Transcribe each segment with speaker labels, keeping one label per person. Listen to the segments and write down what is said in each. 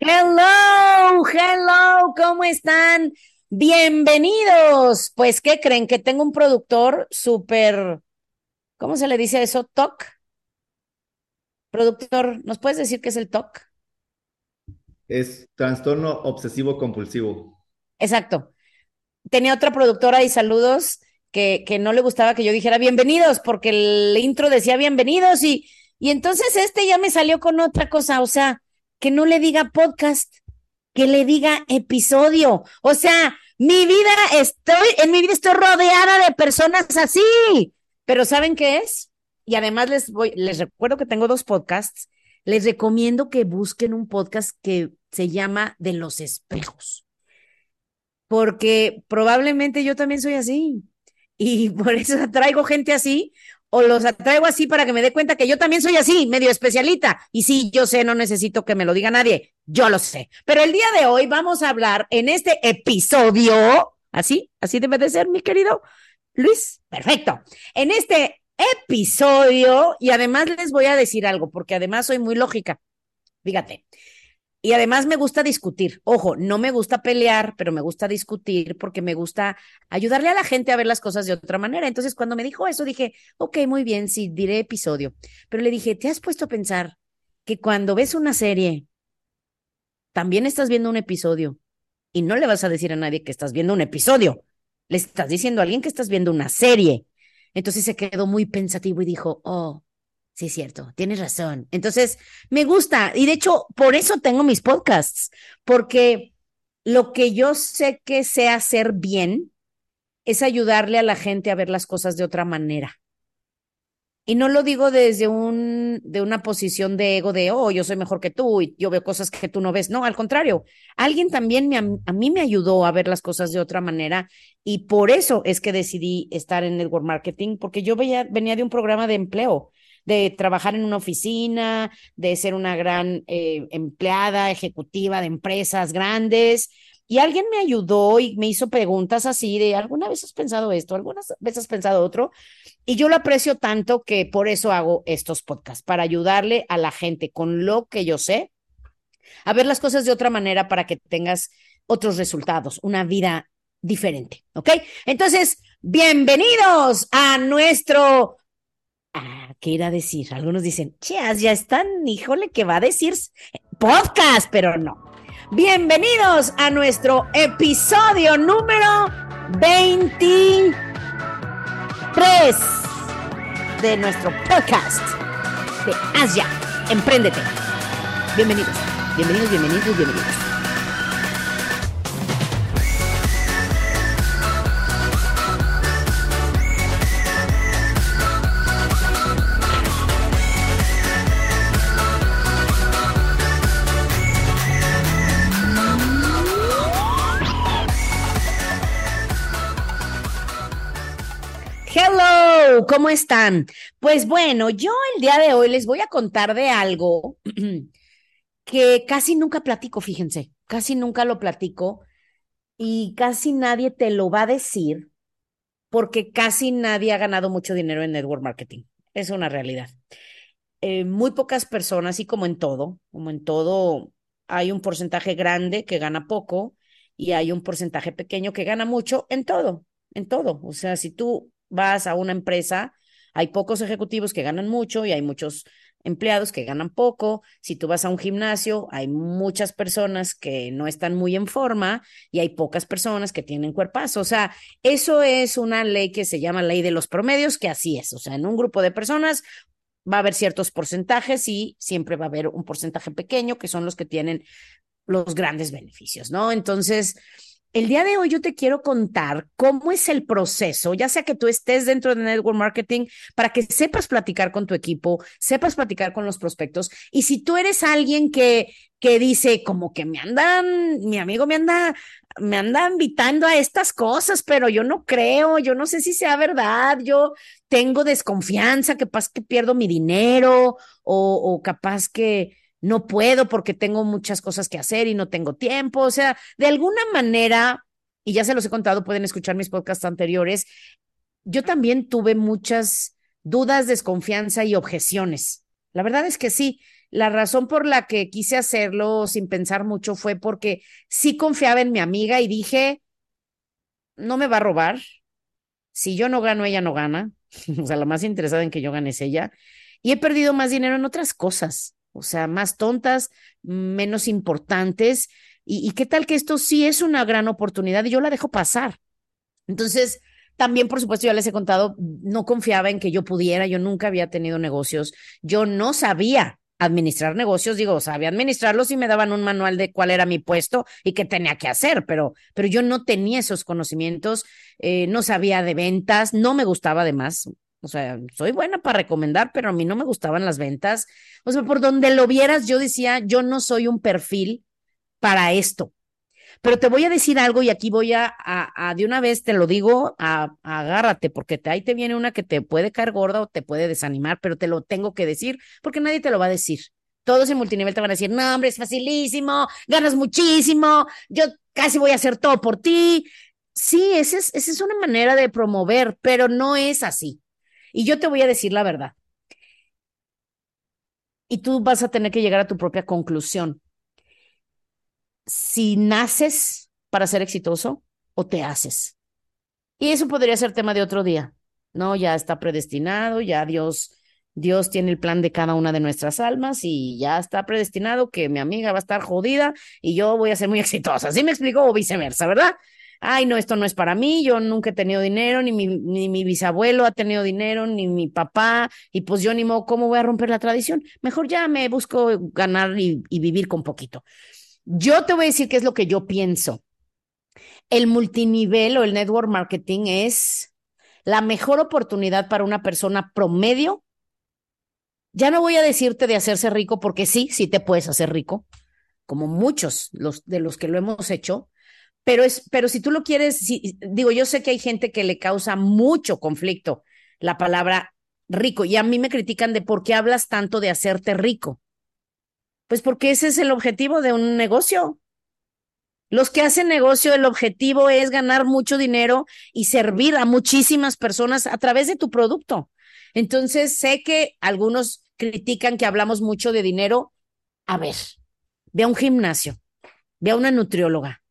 Speaker 1: Hello, hello, ¿cómo están? Bienvenidos. Pues, ¿qué creen? Que tengo un productor súper, ¿cómo se le dice eso? ¿TOC? Productor, ¿nos puedes decir qué es el TOC?
Speaker 2: Es trastorno obsesivo compulsivo.
Speaker 1: Exacto. Tenía otra productora y saludos que, que no le gustaba que yo dijera bienvenidos porque el intro decía bienvenidos y, y entonces este ya me salió con otra cosa, o sea, que no le diga podcast, que le diga episodio. O sea, mi vida estoy, en mi vida estoy rodeada de personas así. Pero ¿saben qué es? Y además les voy, les recuerdo que tengo dos podcasts. Les recomiendo que busquen un podcast que se llama De los espejos. Porque probablemente yo también soy así y por eso atraigo gente así o los atraigo así para que me dé cuenta que yo también soy así, medio especialita. Y sí, yo sé, no necesito que me lo diga nadie, yo lo sé. Pero el día de hoy vamos a hablar en este episodio, así, así debe de ser, mi querido Luis. Perfecto. En este episodio, y además les voy a decir algo, porque además soy muy lógica. Fíjate, y además me gusta discutir. Ojo, no me gusta pelear, pero me gusta discutir porque me gusta ayudarle a la gente a ver las cosas de otra manera. Entonces, cuando me dijo eso, dije, ok, muy bien, sí, diré episodio. Pero le dije, ¿te has puesto a pensar que cuando ves una serie, también estás viendo un episodio y no le vas a decir a nadie que estás viendo un episodio? Le estás diciendo a alguien que estás viendo una serie. Entonces se quedó muy pensativo y dijo, oh, Sí, es cierto, tienes razón. Entonces, me gusta y de hecho, por eso tengo mis podcasts, porque lo que yo sé que sé hacer bien es ayudarle a la gente a ver las cosas de otra manera. Y no lo digo desde un, de una posición de ego de, oh, yo soy mejor que tú y yo veo cosas que tú no ves. No, al contrario, alguien también me, a mí me ayudó a ver las cosas de otra manera y por eso es que decidí estar en Network Marketing, porque yo venía de un programa de empleo de trabajar en una oficina, de ser una gran eh, empleada ejecutiva de empresas grandes. Y alguien me ayudó y me hizo preguntas así de, ¿alguna vez has pensado esto? ¿Alguna vez has pensado otro? Y yo lo aprecio tanto que por eso hago estos podcasts, para ayudarle a la gente con lo que yo sé, a ver las cosas de otra manera para que tengas otros resultados, una vida diferente, ¿ok? Entonces, bienvenidos a nuestro Ah, ¿qué irá a decir? Algunos dicen, cheas, ya están, híjole, ¿qué va a decir podcast, pero no. Bienvenidos a nuestro episodio número 23 de nuestro podcast de Asia. Empréndete. Bienvenidos, bienvenidos, bienvenidos, bienvenidos. ¿Cómo están? Pues bueno, yo el día de hoy les voy a contar de algo que casi nunca platico, fíjense, casi nunca lo platico y casi nadie te lo va a decir porque casi nadie ha ganado mucho dinero en network marketing. Es una realidad. Eh, muy pocas personas, y como en todo, como en todo, hay un porcentaje grande que gana poco y hay un porcentaje pequeño que gana mucho en todo, en todo. O sea, si tú vas a una empresa, hay pocos ejecutivos que ganan mucho y hay muchos empleados que ganan poco. Si tú vas a un gimnasio, hay muchas personas que no están muy en forma y hay pocas personas que tienen cuerpazo. O sea, eso es una ley que se llama ley de los promedios, que así es. O sea, en un grupo de personas va a haber ciertos porcentajes y siempre va a haber un porcentaje pequeño que son los que tienen los grandes beneficios, ¿no? Entonces, el día de hoy yo te quiero contar cómo es el proceso, ya sea que tú estés dentro de Network Marketing, para que sepas platicar con tu equipo, sepas platicar con los prospectos. Y si tú eres alguien que, que dice como que me andan, mi amigo me anda, me anda invitando a estas cosas, pero yo no creo, yo no sé si sea verdad, yo tengo desconfianza, capaz que pierdo mi dinero o, o capaz que no puedo porque tengo muchas cosas que hacer y no tengo tiempo. O sea, de alguna manera, y ya se los he contado, pueden escuchar mis podcasts anteriores, yo también tuve muchas dudas, desconfianza y objeciones La verdad es que sí. La razón por la que quise hacerlo sin pensar mucho fue porque sí confiaba en mi amiga y dije, no me va a robar. Si yo no gano, ella no gana. o sea, la más interesada en que yo gane es ella. Y he perdido más dinero en otras cosas, o sea, más tontas, menos importantes. Y, qué tal que esto sí es una gran oportunidad y yo la dejo pasar. Entonces, también, por supuesto, ya les he contado, no confiaba en que yo pudiera, yo nunca había tenido negocios, yo no sabía administrar negocios, digo, sabía administrarlos y me daban un manual de cuál era mi puesto y qué tenía que hacer, pero, pero yo no tenía esos conocimientos, eh, no sabía de ventas, no me gustaba además, o sea, soy buena para recomendar, pero a mí no me gustaban las ventas. O sea, por donde lo vieras, yo decía, yo no soy un perfil para esto. Pero te voy a decir algo y aquí voy a, a, de una vez te lo digo, agárrate, porque te, ahí te viene una que te puede caer gorda o te puede desanimar, pero te lo tengo que decir porque nadie te lo va a decir. Todos en multinivel te van a decir, no, hombre, es facilísimo, ganas muchísimo, yo casi voy a hacer todo por ti. Sí, es, esa es una manera de promover, pero no es así. Y yo te voy a decir la verdad. Y tú vas a tener que llegar a tu propia conclusión si naces para ser exitoso o te haces. Y eso podría ser tema de otro día. No, ya está predestinado, ya Dios, Dios tiene el plan de cada una de nuestras almas y ya está predestinado que mi amiga va a estar jodida y yo voy a ser muy exitosa. ¿Sí me explico? O viceversa, ¿verdad? Ay, no, esto no es para mí, yo nunca he tenido dinero, ni mi, ni mi bisabuelo ha tenido dinero, ni mi papá, y pues yo ni modo, ¿cómo voy a romper la tradición? Mejor ya me busco ganar y, vivir con poquito. Yo te voy a decir qué es lo que yo pienso. El multinivel o el network marketing es la mejor oportunidad para una persona promedio. Ya no voy a decirte de hacerse rico porque sí, sí te puedes hacer rico, como muchos los, de los que lo hemos hecho, pero es, pero si tú lo quieres, digo, yo sé que hay gente que le causa mucho conflicto la palabra rico y a mí me critican de por qué hablas tanto de hacerte rico. Pues porque ese es el objetivo de un negocio. Los que hacen negocio, el objetivo es ganar mucho dinero y servir a muchísimas personas a través de tu producto. Entonces, sé que algunos critican que hablamos mucho de dinero. A ver, ve a un gimnasio, ve a una nutrióloga,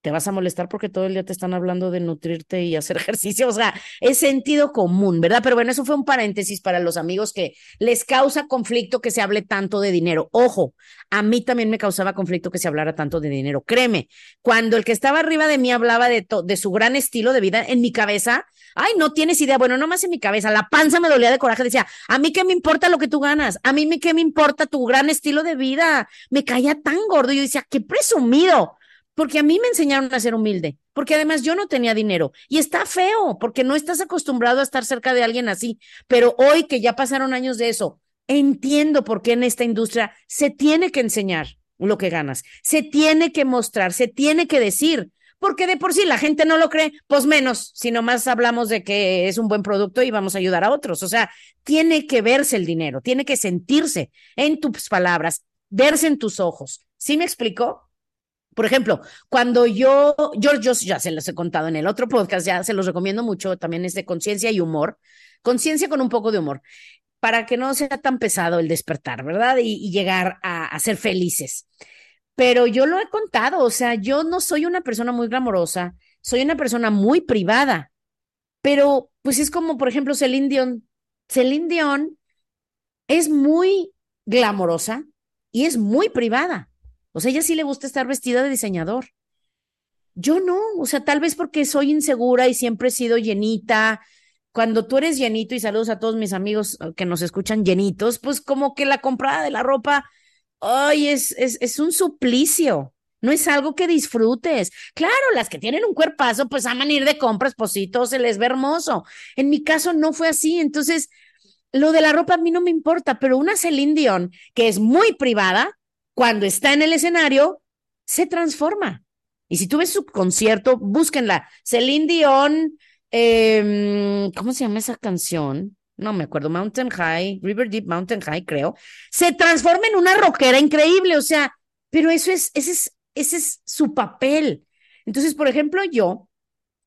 Speaker 1: te vas a molestar porque todo el día te están hablando de nutrirte y hacer ejercicio. O sea, es sentido común, ¿verdad? Pero bueno, eso fue un paréntesis para los amigos que les causa conflicto que se hable tanto de dinero. Ojo, a mí también me causaba conflicto que se hablara tanto de dinero. Créeme, cuando el que estaba arriba de mí hablaba de, de su gran estilo de vida en mi cabeza, ay, no tienes idea. Bueno, no más en mi cabeza, la panza me dolía de coraje. Decía, a mí qué me importa lo que tú ganas, a mí qué me importa tu gran estilo de vida. Me caía tan gordo. Yo decía, qué presumido porque a mí me enseñaron a ser humilde, porque además yo no tenía dinero y está feo, porque no estás acostumbrado a estar cerca de alguien así, pero hoy que ya pasaron años de eso, entiendo por qué en esta industria se tiene que enseñar lo que ganas, se tiene que mostrar, se tiene que decir, porque de por sí la gente no lo cree, pues menos, si nomás hablamos de que es un buen producto y vamos a ayudar a otros. O sea, tiene que verse el dinero, tiene que sentirse en tus palabras, verse en tus ojos. ¿Sí me explicó? Por ejemplo, cuando yo, yo, yo ya se los he contado en el otro podcast, ya se los recomiendo mucho, también es de conciencia y humor, conciencia con un poco de humor, para que no sea tan pesado el despertar, ¿verdad? Y, llegar a, a, ser felices. Pero yo lo he contado, o sea, yo no soy una persona muy glamorosa, soy una persona muy privada, pero pues es como, por ejemplo, Celine Dion. Celine Dion es muy glamorosa y es muy privada. O sea, ella sí le gusta estar vestida de diseñador. Yo no, o sea, tal vez porque soy insegura y siempre he sido llenita. Cuando tú eres llenito, y saludos a todos mis amigos uh, que nos escuchan llenitos, pues como que la comprada de la ropa, ay, es, es, es un suplicio. No es algo que disfrutes. Claro, las que tienen un cuerpazo, pues aman ir de compras, pues se les ve hermoso. En mi caso no fue así. Entonces, lo de la ropa a mí no me importa, pero una Celine Dion, que es muy privada, cuando está en el escenario, se transforma. Y si tú ves su concierto, búsquenla. Celine Dion, em, ¿cómo se llama esa canción? No me acuerdo, Mountain High, River Deep Mountain High, creo. Se transforma en una rockera increíble, o sea, pero eso es, ese es, ese es su papel. Entonces, por ejemplo, yo,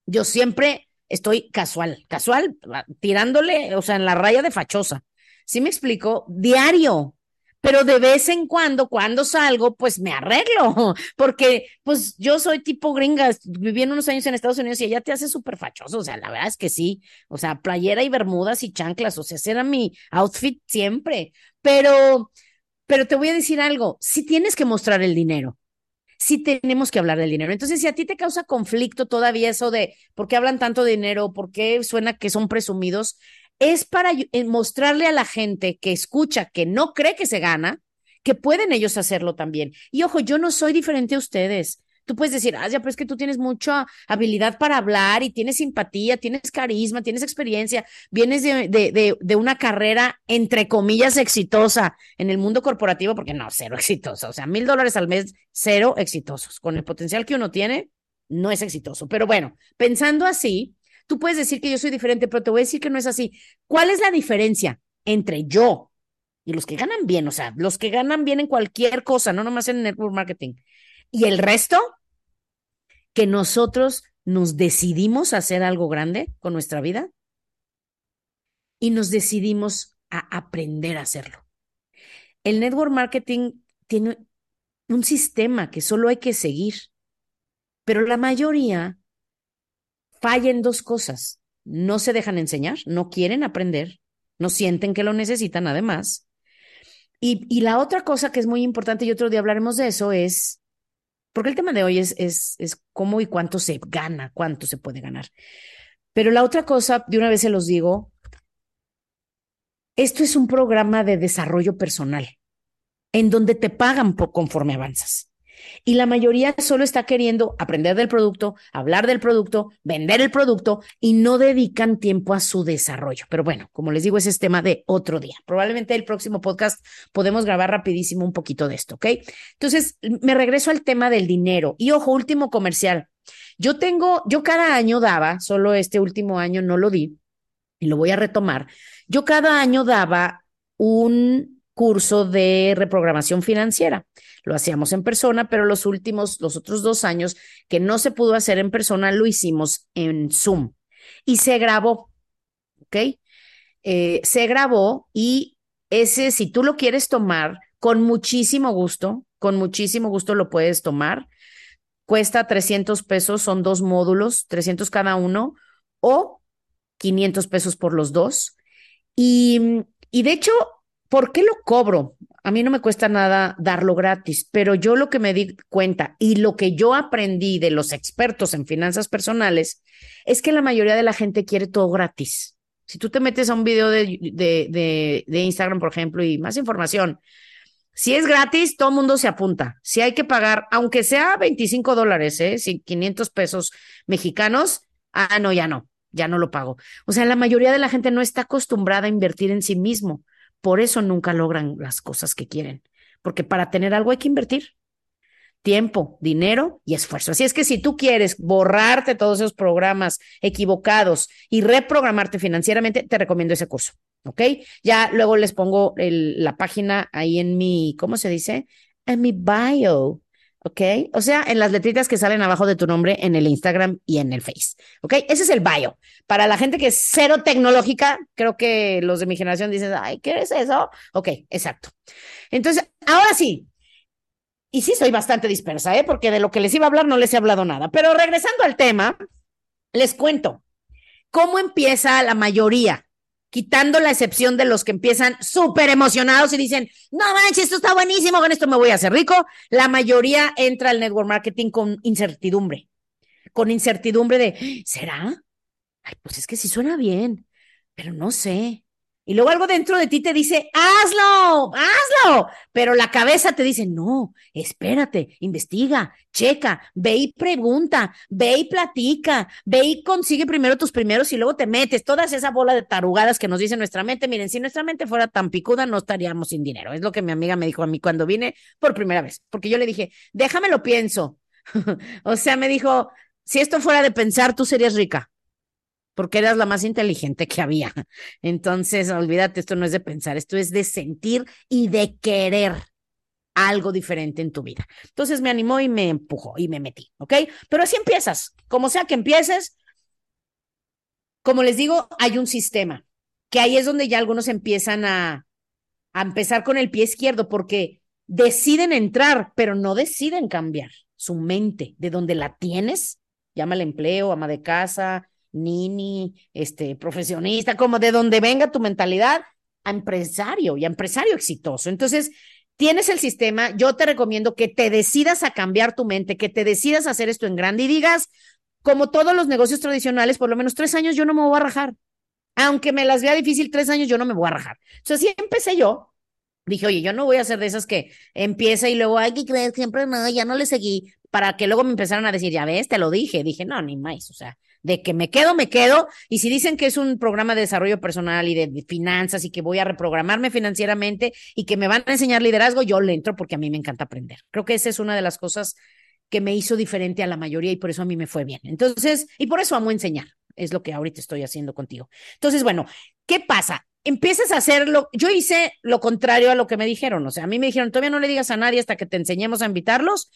Speaker 1: yo siempre estoy casual, casual, tirándole, o sea, en la raya de fachosa. ¿sí me explico? Diario, pero de vez en cuando, cuando salgo, pues me arreglo, porque pues yo soy tipo gringa, viví unos años en Estados Unidos y ella te hace súper fachoso, o sea, la verdad es que sí, o sea, playera y bermudas y chanclas, o sea, era mi outfit siempre, pero, pero te voy a decir algo, si tienes que mostrar el dinero, sí tenemos que hablar del dinero. Entonces, si a ti te causa conflicto todavía eso de por qué hablan tanto de dinero, por qué suena que son presumidos, es para eh, mostrarle a la gente que escucha, que no cree que se gana, que pueden ellos hacerlo también. Y ojo, yo no soy diferente a ustedes. Tú puedes decir, ah, ya, pero es que tú tienes mucha habilidad para hablar y tienes simpatía, tienes carisma, tienes experiencia, vienes de, de, de, una carrera, entre comillas, exitosa en el mundo corporativo, porque no, cero exitosa. O sea, mil dólares al mes, cero exitosos. Con el potencial que uno tiene, no es exitoso. Pero bueno, pensando así, tú puedes decir que yo soy diferente, pero te voy a decir que no es así. ¿Cuál es la diferencia entre yo y los que ganan bien? O sea, los que ganan bien en cualquier cosa, no nomás en network marketing y el resto, que nosotros nos decidimos a hacer algo grande con nuestra vida y nos decidimos a aprender a hacerlo. El network marketing tiene un sistema que solo hay que seguir, pero la mayoría falla en dos cosas. No se dejan enseñar, no quieren aprender, no sienten que lo necesitan además. Y, y la otra cosa que es muy importante, y otro día hablaremos de eso, es porque el tema de hoy es, es, es cómo y cuánto se gana, cuánto se puede ganar. Pero la otra cosa, de una vez se los digo, esto es un programa de desarrollo personal, en donde te pagan por conforme avanzas. Y la mayoría solo está queriendo aprender del producto, hablar del producto, vender el producto y no dedican tiempo a su desarrollo. Pero bueno, como les digo, ese es tema de otro día. Probablemente el próximo podcast podemos grabar rapidísimo un poquito de esto, ¿ok? Entonces, me regreso al tema del dinero. Y ojo, último comercial. Yo tengo, yo cada año daba, solo este último año no lo di y lo voy a retomar. Yo cada año daba un curso de reprogramación financiera lo hacíamos en persona, pero los últimos, los otros dos años que no se pudo hacer en persona, lo hicimos en Zoom y se grabó, ¿ok? Eh, se grabó y ese, si tú lo quieres tomar, con muchísimo gusto, con muchísimo gusto lo puedes tomar. Cuesta 300 pesos, son dos módulos, 300 cada uno, o 500 pesos por los dos. Y, y de hecho, ¿por qué lo cobro? a mí no me cuesta nada darlo gratis, pero yo lo que me di cuenta y lo que yo aprendí de los expertos en finanzas personales es que la mayoría de la gente quiere todo gratis. Si tú te metes a un video de, Instagram, por ejemplo, y más información, si es gratis, todo el mundo se apunta. Si hay que pagar, aunque sea 25 dólares, ¿eh? 500 pesos mexicanos, ah, no, ya no, ya no lo pago. O sea, la mayoría de la gente no está acostumbrada a invertir en sí mismo. Por eso nunca logran las cosas que quieren, porque para tener algo hay que invertir tiempo, dinero y esfuerzo. Así es que si tú quieres borrarte todos esos programas equivocados y reprogramarte financieramente, te recomiendo ese curso, ¿ok? Ya luego les pongo la página ahí en mi, ¿cómo se dice? En mi bio. ¿Ok? O sea, en las letritas que salen abajo de tu nombre en el Instagram y en el Face, ¿ok? Ese es el bio. Para la gente que es cero tecnológica, creo que los de mi generación dicen, ay, ¿qué es eso? Ok, exacto. Entonces, ahora sí. Y sí, soy bastante dispersa, ¿eh? Porque de lo que les iba a hablar no les he hablado nada. Pero regresando al tema, les cuento cómo empieza la mayoría quitando la excepción de los que empiezan súper emocionados y dicen, no manches, esto está buenísimo, con esto me voy a hacer rico, la mayoría entra al network marketing con incertidumbre, con incertidumbre de, ¿será? Ay, pues es que sí suena bien, pero no sé. Y luego algo dentro de ti te dice, hazlo, hazlo. Pero la cabeza te dice, no, espérate, investiga, checa, ve y pregunta, ve y platica, ve y consigue primero tus primeros y luego te metes. Todas esa bola de tarugadas que nos dice nuestra mente. Miren, si nuestra mente fuera tan picuda, no estaríamos sin dinero. Es lo que mi amiga me dijo a mí cuando vine por primera vez. Porque yo le dije, déjame lo pienso. o sea, me dijo, si esto fuera de pensar, tú serías rica porque eras la más inteligente que había. Entonces, olvídate, esto no es de pensar, esto es de sentir y de querer algo diferente en tu vida. Entonces me animó y me empujó y me metí, ¿ok? Pero así empiezas, como sea que empieces, como les digo, hay un sistema. que ahí es donde ya algunos empiezan a, a empezar con el pie izquierdo, porque deciden entrar, pero no deciden cambiar su mente, de donde la tienes, llámale empleo, ama de casa, nini, este, profesionista, como de donde venga tu mentalidad, a empresario y a empresario exitoso. Entonces, tienes el sistema, yo te recomiendo que te decidas a cambiar tu mente, que te decidas a hacer esto en grande y digas, como todos los negocios tradicionales, por lo menos tres años yo no me voy a rajar. Aunque me las vea difícil tres años, yo no me voy a rajar. Sea, así empecé yo. Dije, oye, yo no voy a ser de esas que empieza y luego, hay que siempre no, ya no le seguí, para que luego me empezaran a decir, ya ves, te lo dije. Dije, no, ni más. O sea, de que me quedo, me quedo. Y si dicen que es un programa de desarrollo personal y de finanzas y que voy a reprogramarme financieramente y que me van a enseñar liderazgo, yo le entro porque a mí me encanta aprender. Creo que esa es una de las cosas que me hizo diferente a la mayoría y por eso a mí me fue bien. Entonces, y por eso amo enseñar. Es lo que ahorita estoy haciendo contigo. Entonces, bueno, ¿qué pasa? Empiezas a hacerlo. Yo hice lo contrario a lo que me dijeron. O sea, a mí me dijeron, todavía no le digas a nadie hasta que te enseñemos a invitarlos.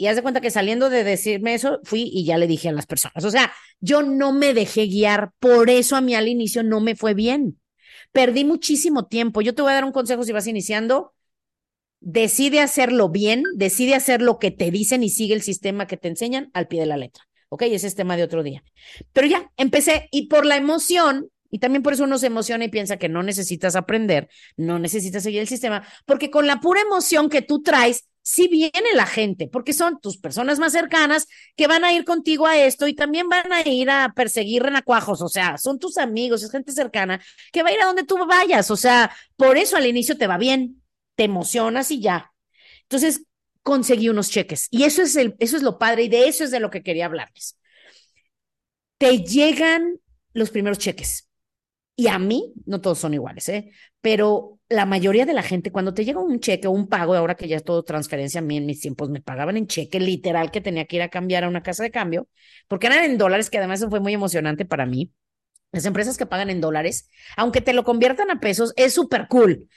Speaker 1: Y haz de cuenta que saliendo de decirme eso, fui y ya le dije a las personas. O sea, yo no me dejé guiar. Por eso a mí al inicio no me fue bien. Perdí muchísimo tiempo. Yo te voy a dar un consejo si vas iniciando. Decide hacerlo bien, decide hacer lo que te dicen y sigue el sistema que te enseñan al pie de la letra. Ok, ese es tema de otro día. Pero ya, empecé y por la emoción, y también por eso uno se emociona y piensa que no necesitas aprender, no necesitas seguir el sistema, porque con la pura emoción que tú traes, sí viene la gente, porque son tus personas más cercanas que van a ir contigo a esto y también van a ir a perseguir renacuajos, o sea, son tus amigos, es gente cercana que va a ir a donde tú vayas, o sea, por eso al inicio te va bien, te emocionas y ya. Entonces, conseguí unos cheques y eso es el, eso es lo padre y de eso es de lo que quería hablarles. Te llegan los primeros cheques y a mí, no todos son iguales, ¿eh? Pero la mayoría de la gente, cuando te llega un cheque o un pago, ahora que ya es todo transferencia, a mí en mis tiempos me pagaban en cheque, literal, que tenía que ir a cambiar a una casa de cambio, porque eran en dólares, que además fue muy emocionante para mí. Las empresas que pagan en dólares, aunque te lo conviertan a pesos, es súper cool.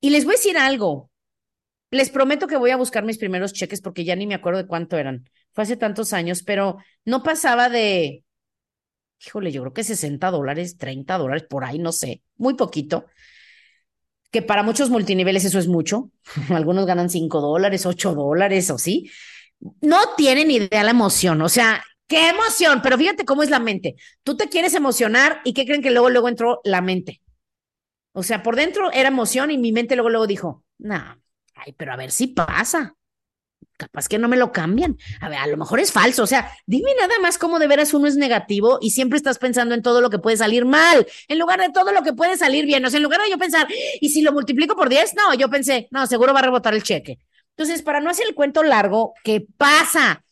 Speaker 1: Y les voy a decir algo. Les prometo que voy a buscar mis primeros cheques porque ya ni me acuerdo de cuánto eran. Fue hace tantos años, pero no pasaba de híjole, yo creo que 60 dólares, 30 dólares, por ahí, no sé, muy poquito. Que para muchos multiniveles eso es mucho. Algunos ganan 5 dólares, 8 dólares o sí. No tienen idea la emoción. O sea, qué emoción, pero fíjate cómo es la mente. Tú te quieres emocionar y qué creen que luego, luego entró la mente. O sea, por dentro era emoción y mi mente luego, luego dijo, no, ay, pero a ver si pasa capaz que no me lo cambian. A ver, a lo mejor es falso. O sea, dime nada más cómo de veras uno es negativo y siempre estás pensando en todo lo que puede salir mal, en lugar de todo lo que puede salir bien. O sea, en lugar de yo pensar, ¿y si lo multiplico por 10? No, yo pensé, no, seguro va a rebotar el cheque. Entonces, para no hacer el cuento largo, ¿qué pasa?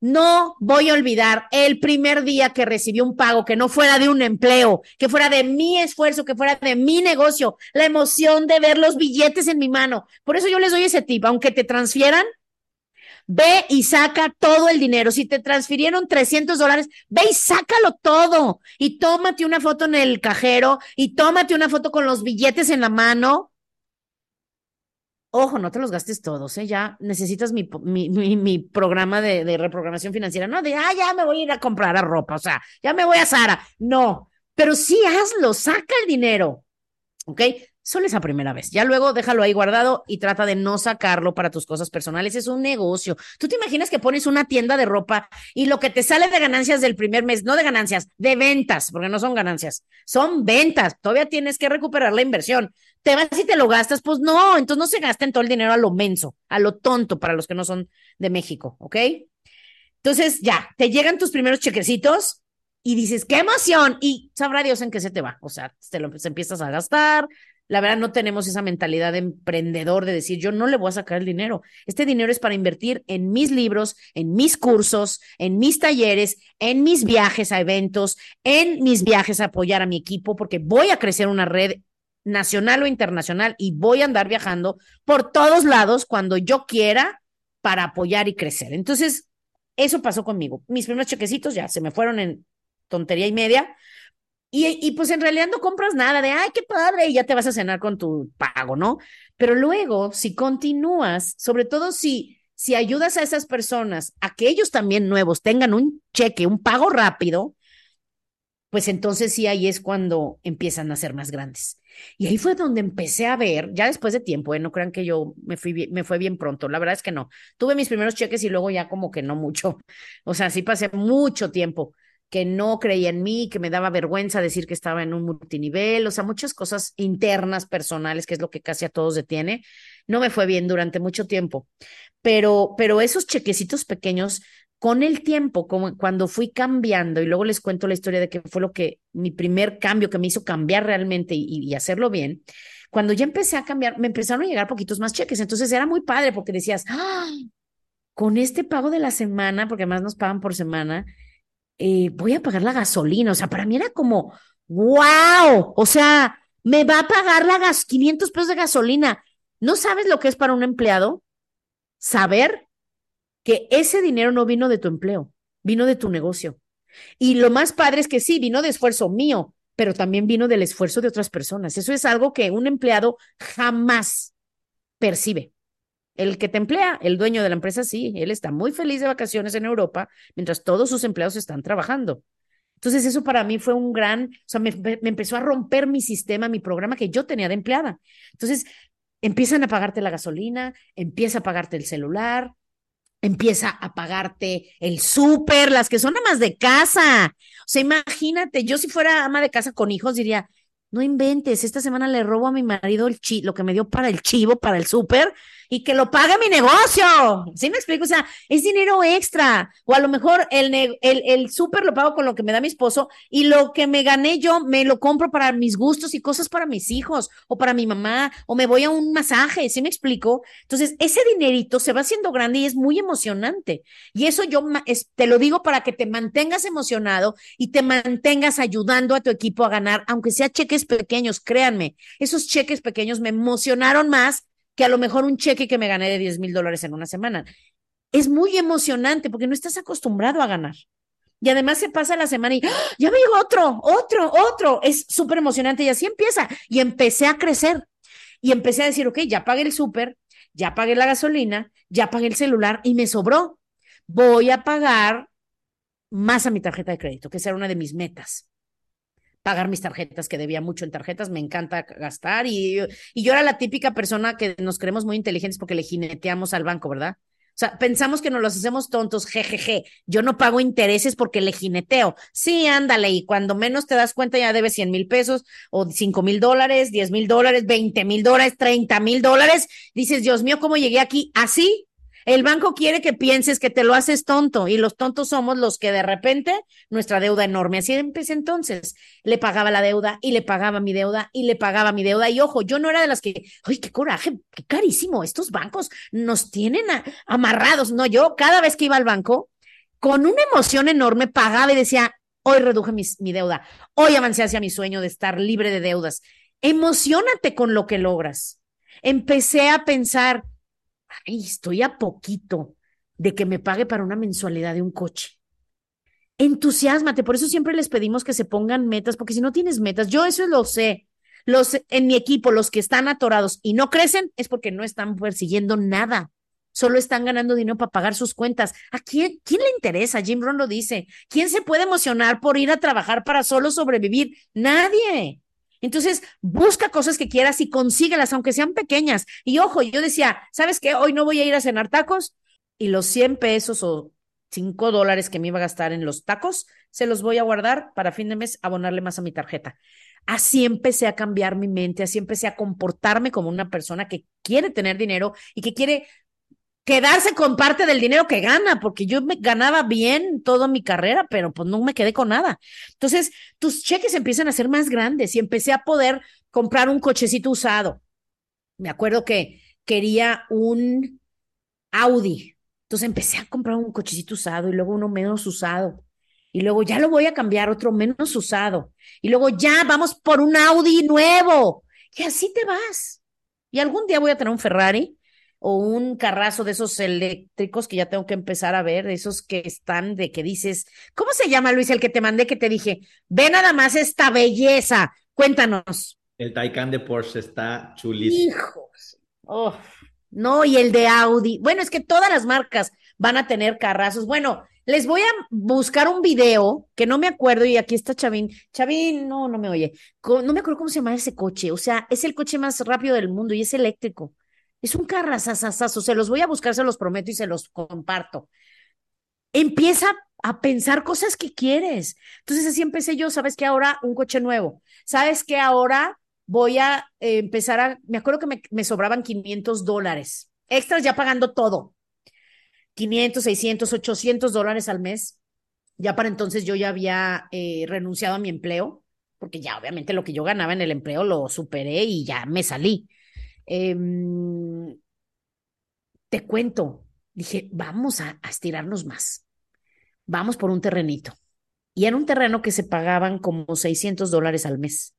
Speaker 1: No voy a olvidar el primer día que recibí un pago que no fuera de un empleo, que fuera de mi esfuerzo, que fuera de mi negocio, la emoción de ver los billetes en mi mano. Por eso yo les doy ese tip, aunque te transfieran, Ve y saca todo el dinero. Si te transfirieron 300 dólares, ve y sácalo todo. Y tómate una foto en el cajero y tómate una foto con los billetes en la mano. Ojo, no te los gastes todos, ¿eh? Ya necesitas mi, mi, mi, programa de, de, reprogramación financiera. No de, ah, ya me voy a ir a comprar a ropa, o sea, ya me voy a Sara. No, pero sí hazlo, saca el dinero. ¿Ok? Solo esa primera vez. Ya luego déjalo ahí guardado y trata de no sacarlo para tus cosas personales. Es un negocio. Tú te imaginas que pones una tienda de ropa y lo que te sale de ganancias del primer mes, no de ganancias, de ventas, porque no son ganancias, son ventas. Todavía tienes que recuperar la inversión. Te vas y te lo gastas, pues no, entonces no se gasten todo el dinero a lo menso, a lo tonto para los que no son de México, ¿ok? Entonces ya, te llegan tus primeros chequecitos y dices, qué emoción, y sabrá Dios en qué se te va. O sea, te lo empiezas a gastar, la verdad, no tenemos esa mentalidad de emprendedor de decir, yo no le voy a sacar el dinero. Este dinero es para invertir en mis libros, en mis cursos, en mis talleres, en mis viajes a eventos, en mis viajes a apoyar a mi equipo, porque voy a crecer una red nacional o internacional y voy a andar viajando por todos lados cuando yo quiera para apoyar y crecer. Entonces, eso pasó conmigo. Mis primeros chequecitos ya se me fueron en tontería y media, y, pues en realidad no compras nada de, ay, qué padre, y ya te vas a cenar con tu pago, ¿no? Pero luego, si continúas, sobre todo si, si ayudas a esas personas a que ellos también nuevos tengan un cheque, un pago rápido, pues entonces sí, ahí es cuando empiezan a ser más grandes. Y ahí fue donde empecé a ver, ya después de tiempo, ¿eh? no crean que yo me, fui me fue bien pronto, la verdad es que no. Tuve mis primeros cheques y luego ya como que no mucho. O sea, sí pasé mucho tiempo que no creía en mí, que me daba vergüenza decir que estaba en un multinivel, o sea, muchas cosas internas, personales, que es lo que casi a todos detiene. No me fue bien durante mucho tiempo, pero, pero esos chequecitos pequeños, con el tiempo, como cuando fui cambiando, y luego les cuento la historia de que fue lo que, mi primer cambio que me hizo cambiar realmente y, hacerlo bien, cuando ya empecé a cambiar, me empezaron a llegar poquitos más cheques, entonces era muy padre porque decías, ¡Ah! con este pago de la semana, porque además nos pagan por semana, eh, voy a pagar la gasolina. O sea, para mí era como, wow, o sea, me va a pagar la gas 500 pesos de gasolina. ¿No sabes lo que es para un empleado? Saber que ese dinero no vino de tu empleo, vino de tu negocio. Y lo más padre es que sí, vino de esfuerzo mío, pero también vino del esfuerzo de otras personas. Eso es algo que un empleado jamás percibe. El que te emplea, el dueño de la empresa, sí, él está muy feliz de vacaciones en Europa mientras todos sus empleados están trabajando. Entonces eso para mí fue un gran, o sea, me, empezó a romper mi sistema, mi programa que yo tenía de empleada. Entonces empiezan a pagarte la gasolina, empieza a pagarte el celular, empieza a pagarte el súper, las que son amas de casa. O sea, imagínate, yo si fuera ama de casa con hijos diría, no inventes, esta semana le robo a mi marido el chi lo que me dio para el chivo, para el súper, y que lo pague mi negocio. ¿Sí me explico? O sea, es dinero extra. O a lo mejor el, el, el súper lo pago con lo que me da mi esposo y lo que me gané yo me lo compro para mis gustos y cosas para mis hijos o para mi mamá o me voy a un masaje. ¿Sí me explico? Entonces, ese dinerito se va haciendo grande y es muy emocionante. Y eso yo te lo digo para que te mantengas emocionado y te mantengas ayudando a tu equipo a ganar, aunque sea cheques pequeños, créanme, esos cheques pequeños me emocionaron más que a lo mejor un cheque que me gané de 10 mil dólares en una semana. Es muy emocionante porque no estás acostumbrado a ganar. Y además se pasa la semana y ¡ah! ya me llegó otro, otro, otro. Es súper emocionante y así empieza. Y empecé a crecer. Y empecé a decir, ok, ya pagué el súper, ya pagué la gasolina, ya pagué el celular y me sobró. Voy a pagar más a mi tarjeta de crédito, que será una de mis metas pagar mis tarjetas, que debía mucho en tarjetas, me encanta gastar y, y yo era la típica persona que nos creemos muy inteligentes porque le jineteamos al banco, ¿verdad? O sea, pensamos que nos los hacemos tontos, jejeje. Yo no pago intereses porque le jineteo. Sí, ándale, y cuando menos te das cuenta ya debes 100 mil pesos o 5 mil dólares, 10 mil dólares, 20 mil dólares, 30 mil dólares. Dices, Dios mío, ¿cómo llegué aquí? Así, el banco quiere que pienses que te lo haces tonto y los tontos somos los que de repente nuestra deuda enorme. Así empecé entonces. Le pagaba la deuda y le pagaba mi deuda y le pagaba mi deuda. Y ojo, yo no era de las que, ¡ay, qué coraje! ¡Qué carísimo! Estos bancos nos tienen amarrados. No, yo cada vez que iba al banco, con una emoción enorme, pagaba y decía, hoy reduje mi deuda, hoy avancé hacia mi sueño de estar libre de deudas. Emocionate con lo que logras. Empecé a pensar, ay, estoy a poquito de que me pague para una mensualidad de un coche. Entusiasmate, por eso siempre les pedimos que se pongan metas, porque si no tienes metas, yo eso lo sé. Los en mi equipo, los que están atorados y no crecen es porque no están persiguiendo nada. Solo están ganando dinero para pagar sus cuentas. ¿A quién, quién le interesa? Jim Brown lo dice. ¿Quién se puede emocionar por ir a trabajar para solo sobrevivir? Nadie. Entonces, busca cosas que quieras y consíguelas, aunque sean pequeñas. Y ojo, yo decía, ¿sabes qué? Hoy no voy a ir a cenar tacos y los 100 pesos o 5 dólares que me iba a gastar en los tacos, se los voy a guardar para fin de mes, abonarle más a mi tarjeta. Así empecé a cambiar mi mente, así empecé a comportarme como una persona que quiere tener dinero y que quiere quedarse con parte del dinero que gana, porque yo me ganaba bien toda mi carrera, pero pues no me quedé con nada. Entonces, tus cheques empiezan a ser más grandes y empecé a poder comprar un cochecito usado. Me acuerdo que quería un Audi. Entonces empecé a comprar un cochecito usado y luego uno menos usado. Y luego ya lo voy a cambiar, otro menos usado. Y luego ya vamos por un Audi nuevo. Y así te vas. Y algún día voy a tener un Ferrari o un carrazo de esos eléctricos que ya tengo que empezar a ver, de esos que están de que dices, ¿cómo se llama Luis el que te mandé que te dije? Ve nada más esta belleza, cuéntanos.
Speaker 2: El Taycan de Porsche está chulísimo.
Speaker 1: Hijos. Oh, no, y el de Audi. Bueno, es que todas las marcas van a tener carrazos. Bueno, les voy a buscar un video que no me acuerdo y aquí está Chavín. Chavín, no, no me oye. No me acuerdo cómo se llama ese coche. O sea, es el coche más rápido del mundo y es eléctrico. Es un carrazazazazo. Se los voy a buscar, se los prometo y se los comparto. Empieza a pensar cosas que quieres. Entonces así empecé yo, sabes que ahora un coche nuevo, sabes que ahora voy a eh, empezar a, me acuerdo que me, sobraban 500 dólares, extras ya pagando todo, 500, 600, 800 dólares al mes. Ya para entonces yo ya había eh, renunciado a mi empleo, porque ya obviamente lo que yo ganaba en el empleo lo superé y ya me salí. Eh, te cuento, dije, vamos a, estirarnos más vamos por un terrenito. Y era un terreno que se pagaban como 600 dólares al mes.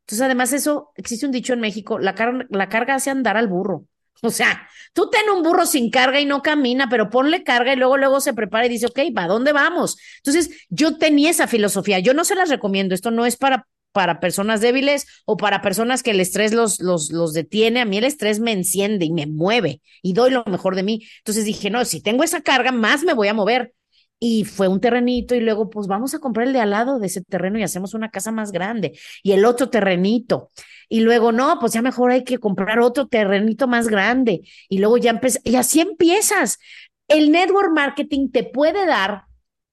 Speaker 1: Entonces, además, eso, existe un dicho en México, la, la carga hace andar al burro. O sea, tú ten un burro sin carga y no camina, pero ponle carga y luego, luego se prepara y dice, ok, ¿para dónde vamos? Entonces, yo tenía esa filosofía. Yo no se las recomiendo. Esto no es para, para personas débiles o para personas que el estrés los, los, los detiene. A mí el estrés me enciende y me mueve y doy lo mejor de mí. Entonces dije, no, si tengo esa carga, más me voy a mover y fue un terrenito y luego pues vamos a comprar el de al lado de ese terreno y hacemos una casa más grande y el otro terrenito y luego no, pues ya mejor hay que comprar otro terrenito más grande y luego ya empiezas y así empiezas. El network marketing te puede dar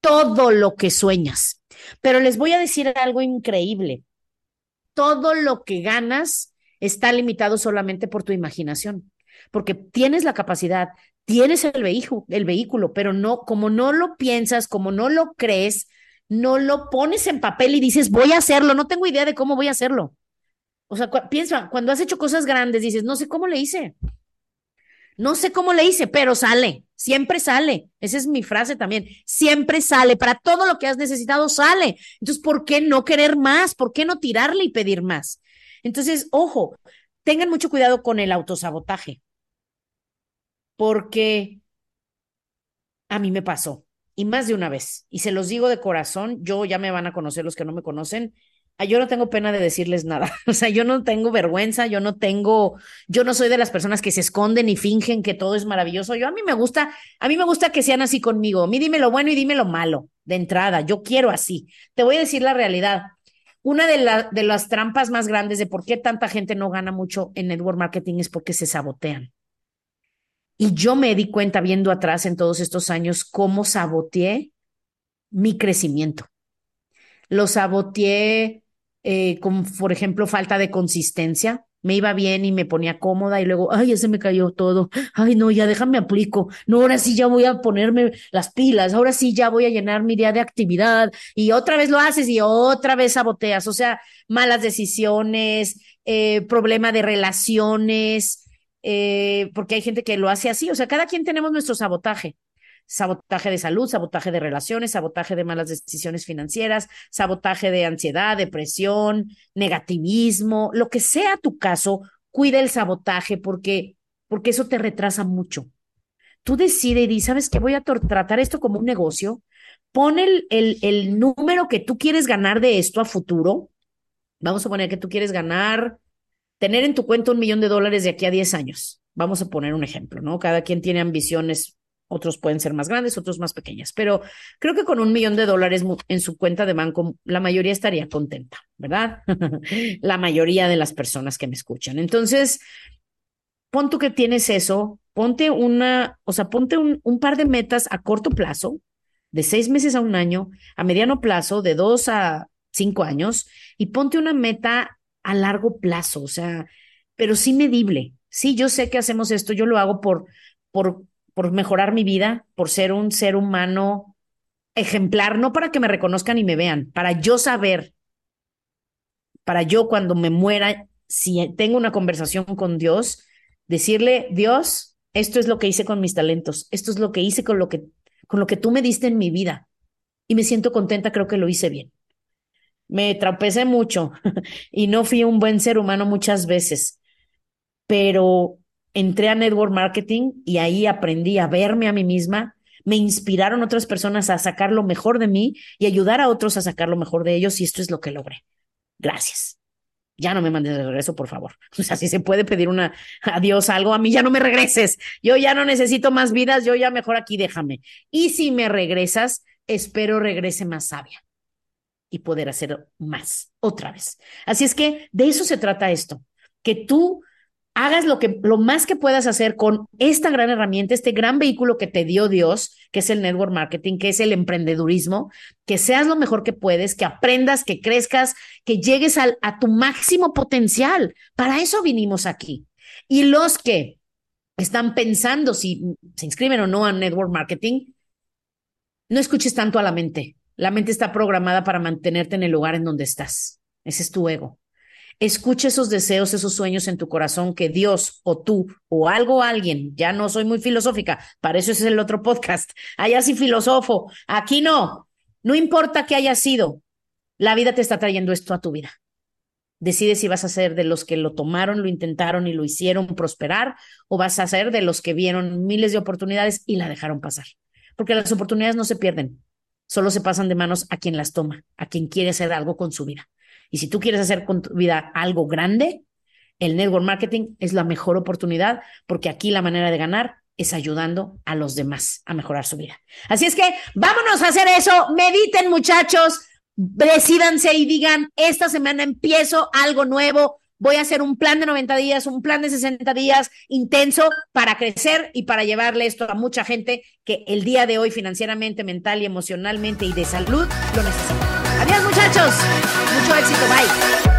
Speaker 1: todo lo que sueñas, pero les voy a decir algo increíble. Todo lo que ganas está limitado solamente por tu imaginación porque tienes la capacidad, tienes el vehículo, el vehículo, pero no, como no lo piensas, como no lo crees, no lo pones en papel y dices, voy a hacerlo, no tengo idea de cómo voy a hacerlo. O sea, piensa, cuando has hecho cosas grandes, dices, no sé cómo le hice. No sé cómo le hice, pero sale, siempre sale. Esa es mi frase también. Siempre sale. Para todo lo que has necesitado, sale. Entonces, ¿por qué no querer más? ¿Por qué no tirarle y pedir más? Entonces, ojo, tengan mucho cuidado con el autosabotaje porque a mí me pasó, y más de una vez, y se los digo de corazón, yo ya me van a conocer los que no me conocen, yo no tengo pena de decirles nada, o sea, yo no tengo vergüenza, yo no tengo, yo no soy de las personas que se esconden y fingen que todo es maravilloso, yo a mí me gusta, a mí me gusta que sean así conmigo, a mí dime lo bueno y dime lo malo, de entrada, yo quiero así, te voy a decir la realidad. Una de, de las trampas más grandes de por qué tanta gente no gana mucho en network marketing es porque se sabotean. Y yo me di cuenta viendo atrás en todos estos años cómo saboteé mi crecimiento. Lo saboteé eh, con, por ejemplo, falta de consistencia. Me iba bien y me ponía cómoda y luego, ay, ya se me cayó todo. Ay, no, ya déjame aplico. No, ahora sí ya voy a ponerme las pilas. Ahora sí ya voy a llenar mi día de actividad. Y otra vez lo haces y otra vez saboteas. O sea, malas decisiones, eh, problema de relaciones, eh, porque hay gente que lo hace así, o sea, cada quien tenemos nuestro sabotaje. Sabotaje de salud, sabotaje de relaciones, sabotaje de malas decisiones financieras, sabotaje de ansiedad, depresión, negativismo, lo que sea tu caso, cuida el sabotaje porque, porque eso te retrasa mucho. Tú decides y sabes que voy a tratar esto como un negocio, pon el, el, el número que tú quieres ganar de esto a futuro. Vamos a poner que tú quieres ganar tener en tu cuenta un millón de dólares de aquí a 10 años. Vamos a poner un ejemplo, ¿no? Cada quien tiene ambiciones, otros pueden ser más grandes, otros más pequeñas, pero creo que con un millón de dólares en su cuenta de banco, la mayoría estaría contenta, ¿verdad? la mayoría de las personas que me escuchan. Entonces, pon tú que tienes eso, ponte una, o sea, ponte un, un par de metas a corto plazo, de seis meses a un año, a mediano plazo, de dos a cinco años, y ponte una meta a largo plazo, o sea, pero sí medible. Sí, yo sé que hacemos esto, yo lo hago por, por, por mejorar mi vida, por ser un ser humano ejemplar, no para que me reconozcan y me vean, para yo saber, para yo cuando me muera, si tengo una conversación con Dios, decirle, Dios, esto es lo que hice con mis talentos, esto es lo que hice con lo que, con lo que tú me diste en mi vida. Y me siento contenta, creo que lo hice bien me tropecé mucho y no fui un buen ser humano muchas veces, pero entré a Network Marketing y ahí aprendí a verme a mí misma, me inspiraron otras personas a sacar lo mejor de mí y ayudar a otros a sacar lo mejor de ellos y esto es lo que logré. Gracias. ya no me mandes de regreso, por favor. O sea, si se puede pedir una adiós algo, a mí ya no me regreses. Yo ya no necesito más vidas, yo ya mejor aquí déjame. Y si me regresas, espero regrese más sabia y poder hacer más otra vez. Así es que de eso se trata esto, que tú hagas lo que lo más que puedas hacer con esta gran herramienta, este gran vehículo que te dio Dios, que es el network marketing, que es el emprendedurismo, que seas lo mejor que puedes, que aprendas, que crezcas, que llegues al, a tu máximo potencial. Para eso vinimos aquí. Y los que están pensando si se inscriben o no a network marketing, no escuches tanto a la mente. La mente está programada para mantenerte en el lugar en donde estás. Ese es tu ego. Escucha esos deseos, esos sueños en tu corazón que Dios o tú o algo alguien, ya no soy muy filosófica, para eso es el otro podcast, allá sí filosofo, aquí no, no importa que haya sido, la vida te está trayendo esto a tu vida. Decide si vas a ser de los que lo tomaron, lo intentaron y lo hicieron prosperar o vas a ser de los que vieron miles de oportunidades y la dejaron pasar. Porque las oportunidades no se pierden, solo se pasan de manos a quien las toma, a quien quiere hacer algo con su vida. Y si tú quieres hacer con tu vida algo grande, el network marketing es la mejor oportunidad porque aquí la manera de ganar es ayudando a los demás a mejorar su vida. Así es que vámonos a hacer eso. Mediten, muchachos. Decídanse y digan, esta semana empiezo algo nuevo. Voy a hacer un plan de 90 días, un plan de 60 días intenso para crecer y para llevarle esto a mucha gente que el día de hoy financieramente, mental y emocionalmente y de salud lo necesita. Gracias muchachos. Mucho éxito. Bye.